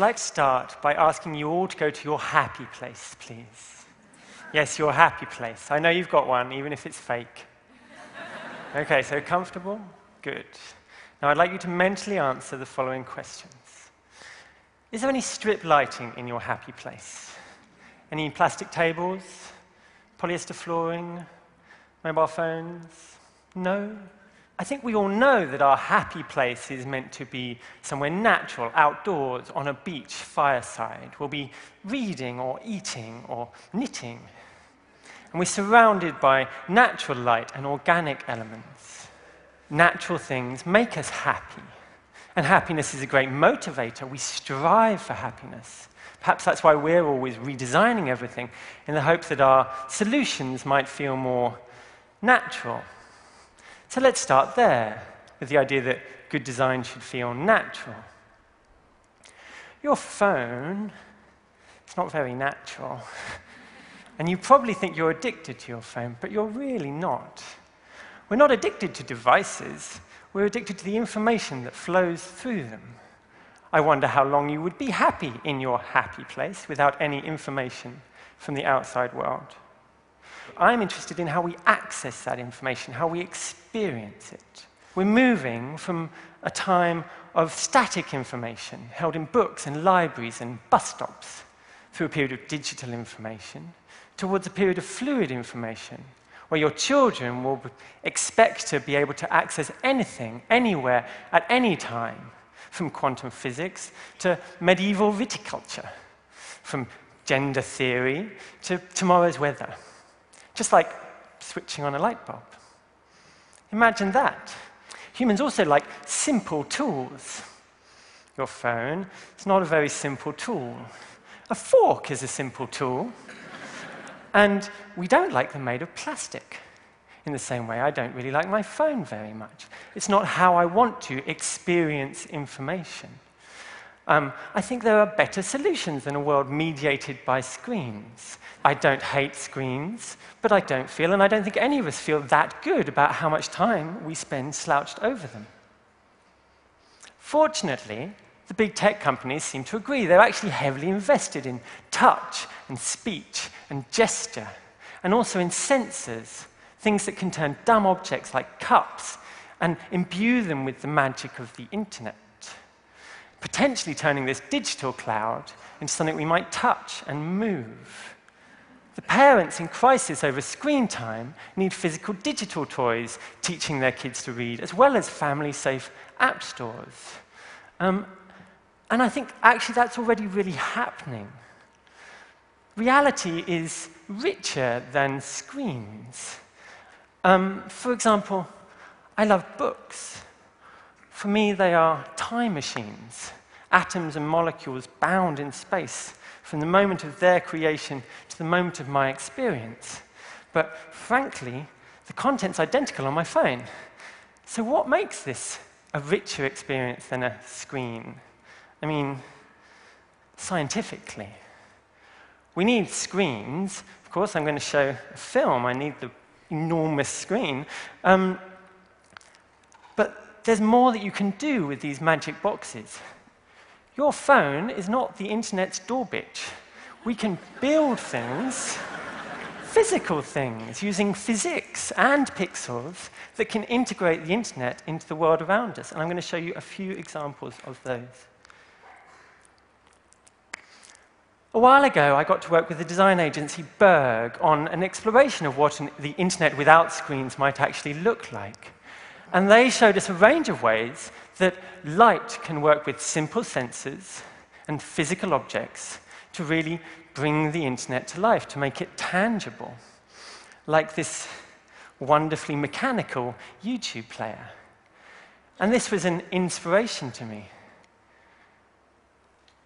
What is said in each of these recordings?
like to start by asking you all to go to your happy place, please. Yes, your happy place. I know you've got one, even if it's fake. Okay, so comfortable? Good. Now I'd like you to mentally answer the following questions Is there any strip lighting in your happy place? Any plastic tables? Polyester flooring? Mobile phones? No? I think we all know that our happy place is meant to be somewhere natural, outdoors, on a beach, fireside. We'll be reading or eating or knitting. And we're surrounded by natural light and organic elements. Natural things make us happy. And happiness is a great motivator. We strive for happiness. Perhaps that's why we're always redesigning everything in the hope that our solutions might feel more natural so let's start there with the idea that good design should feel natural. Your phone is not very natural. And you probably think you're addicted to your phone, but you're really not. We're not addicted to devices, we're addicted to the information that flows through them. I wonder how long you would be happy in your happy place without any information from the outside world. I'm interested in how we access that information, how we experience it. We're moving from a time of static information held in books and libraries and bus stops through a period of digital information towards a period of fluid information where your children will expect to be able to access anything, anywhere, at any time, from quantum physics to medieval viticulture, from gender theory to tomorrow's weather just like switching on a light bulb. Imagine that. Humans also like simple tools. Your phone is not a very simple tool. A fork is a simple tool. and we don't like them made of plastic. In the same way, I don't really like my phone very much. It's not how I want to experience information. Um, I think there are better solutions than a world mediated by screens. I don't hate screens, but I don't feel, and I don't think any of us feel that good about how much time we spend slouched over them. Fortunately, the big tech companies seem to agree. They're actually heavily invested in touch and speech and gesture, and also in sensors, things that can turn dumb objects like cups and imbue them with the magic of the internet potentially turning this digital cloud into something we might touch and move. The parents in crisis over screen time need physical digital toys teaching their kids to read, as well as family safe app stores. Um, and I think actually that's already really happening. Reality is richer than screens. Um, for example, I love books. For me, they are time machines, atoms and molecules bound in space from the moment of their creation to the moment of my experience. But frankly, the content's identical on my phone. So, what makes this a richer experience than a screen? I mean, scientifically. We need screens. Of course, I'm going to show a film. I need the enormous screen. Um, there's more that you can do with these magic boxes. Your phone is not the internet's door bitch. We can build things, physical things, using physics and pixels that can integrate the internet into the world around us. And I'm going to show you a few examples of those. A while ago, I got to work with the design agency Berg on an exploration of what an, the internet without screens might actually look like. And they showed us a range of ways that light can work with simple sensors and physical objects to really bring the internet to life, to make it tangible. Like this wonderfully mechanical YouTube player. And this was an inspiration to me.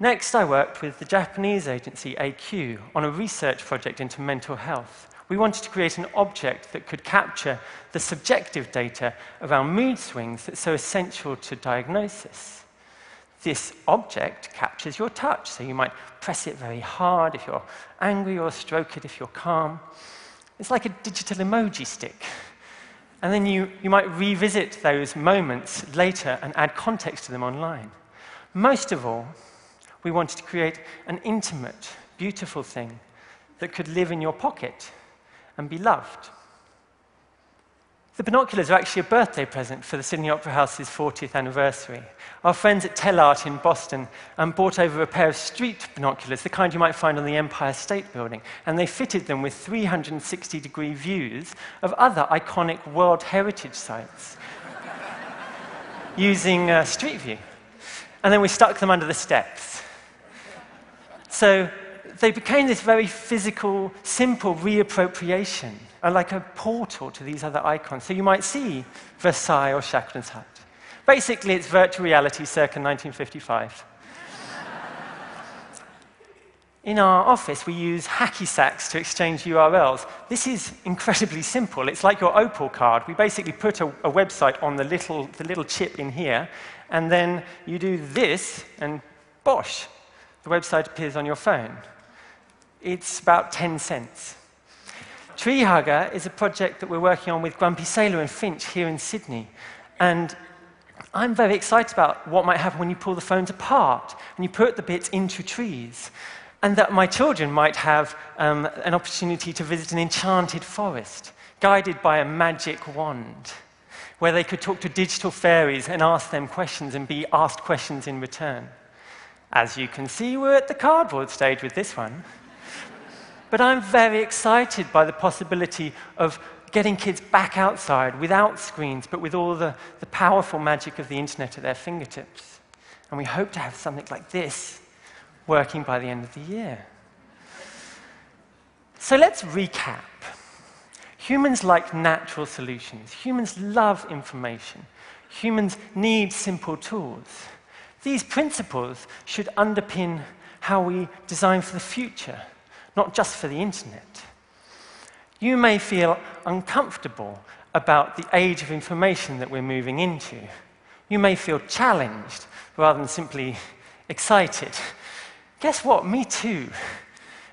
Next, I worked with the Japanese agency AQ on a research project into mental health. We wanted to create an object that could capture the subjective data around mood swings that's so essential to diagnosis. This object captures your touch, so you might press it very hard if you're angry or stroke it if you're calm. It's like a digital emoji stick. And then you, you might revisit those moments later and add context to them online. Most of all, We wanted to create an intimate, beautiful thing that could live in your pocket and be loved. The binoculars are actually a birthday present for the Sydney Opera House's 40th anniversary. Our friends at Tellart in Boston um, brought over a pair of street binoculars, the kind you might find on the Empire State Building, and they fitted them with 360 degree views of other iconic World Heritage sites using uh, Street View. And then we stuck them under the steps. So they became this very physical, simple reappropriation, uh, like a portal to these other icons. So you might see Versailles or Shackleton's Hut. Basically, it's virtual reality circa 1955. In our office, we use hacky sacks to exchange URLs. This is incredibly simple. It's like your Opal card. We basically put a, a, website on the little, the little chip in here, and then you do this, and bosh, the website appears on your phone. It's about 10 cents. Tree Hugger is a project that we're working on with Grumpy Sailor and Finch here in Sydney. And I'm very excited about what might happen when you pull the phones apart and you put the bits into trees. And that my children might have um, an opportunity to visit an enchanted forest, guided by a magic wand, where they could talk to digital fairies and ask them questions and be asked questions in return. As you can see, we're at the cardboard stage with this one. But I'm very excited by the possibility of getting kids back outside without screens, but with all the, the powerful magic of the internet at their fingertips. And we hope to have something like this working by the end of the year. So let's recap. Humans like natural solutions. Humans love information. Humans need simple tools. These principles should underpin how we design for the future not just for the internet. You may feel uncomfortable about the age of information that we're moving into. You may feel challenged rather than simply excited. Guess what? Me too.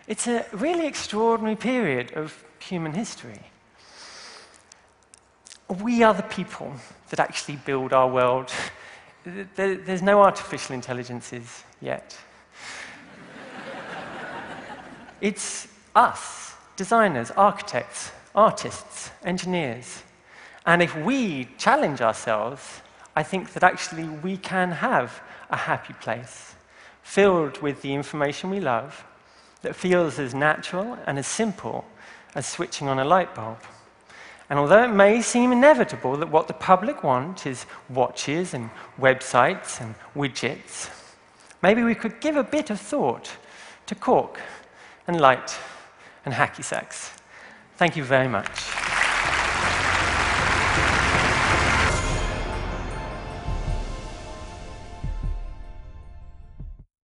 It's a really extraordinary period of human history. We are the people that actually build our world. There's no artificial intelligences yet. It's us, designers, architects, artists, engineers. And if we challenge ourselves, I think that actually we can have a happy place filled with the information we love that feels as natural and as simple as switching on a light bulb. And although it may seem inevitable that what the public want is watches and websites and widgets, maybe we could give a bit of thought to cork and light and hacky sacks. Thank you very much.